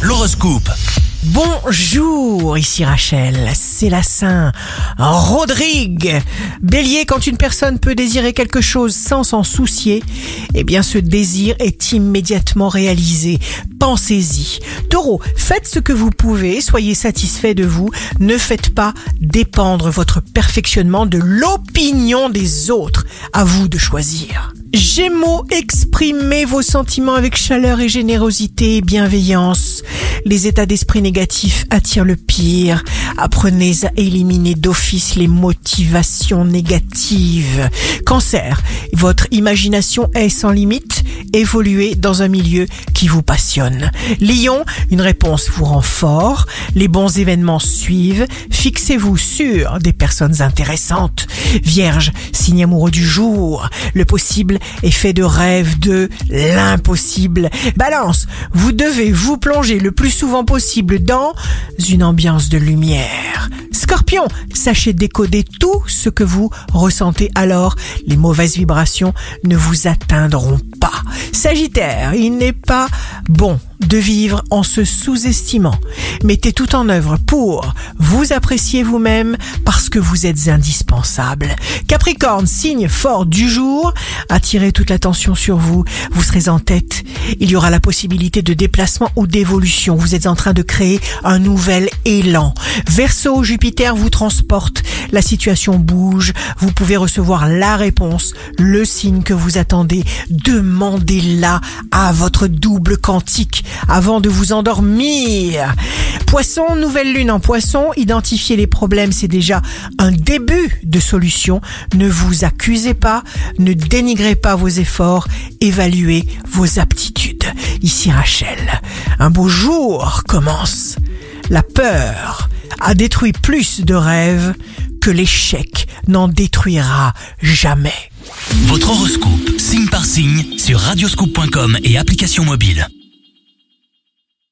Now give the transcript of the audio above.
L'horoscope. Bonjour, ici Rachel, c'est la Saint Rodrigue. Bélier, quand une personne peut désirer quelque chose sans s'en soucier, eh bien ce désir est immédiatement réalisé. Pensez-y. Taureau, faites ce que vous pouvez, soyez satisfait de vous, ne faites pas dépendre votre perfectionnement de l'opinion des autres. À vous de choisir. Gémeaux, exprimez vos sentiments avec chaleur et générosité bienveillance. Les états d'esprit négatifs attirent le pire. Apprenez à éliminer d'office les motivations négatives. Cancer, votre imagination est sans limite. Évoluez dans un milieu qui vous passionne. Lion, une réponse vous rend fort. Les bons événements suivent. Fixez-vous sur des personnes intéressantes. Vierge, signe amoureux du jour. Le possible est fait de rêves de l'impossible. Balance, vous devez vous plonger le plus souvent possible dans une ambiance de lumière. Scorpion, sachez décoder tout ce que vous ressentez alors. Les mauvaises vibrations ne vous atteindront pas. Sagittaire, il n'est pas bon de vivre en se sous-estimant. Mettez tout en œuvre pour vous apprécier vous-même parce que vous êtes indispensable. Capricorne, signe fort du jour, attirez toute l'attention sur vous, vous serez en tête. Il y aura la possibilité de déplacement ou d'évolution. Vous êtes en train de créer un nouvel élan. Verseau, Jupiter vous transporte, la situation bouge, vous pouvez recevoir la réponse, le signe que vous attendez. Demandez-la à votre double quantique avant de vous endormir. Poisson, nouvelle lune en poisson, identifier les problèmes, c'est déjà un début de solution. Ne vous accusez pas, ne dénigrez pas vos efforts, évaluez vos aptitudes. Ici Rachel, un beau jour commence. La peur a détruit plus de rêves que l'échec n'en détruira jamais. Votre horoscope, signe par signe, sur radioscoop.com et application mobile.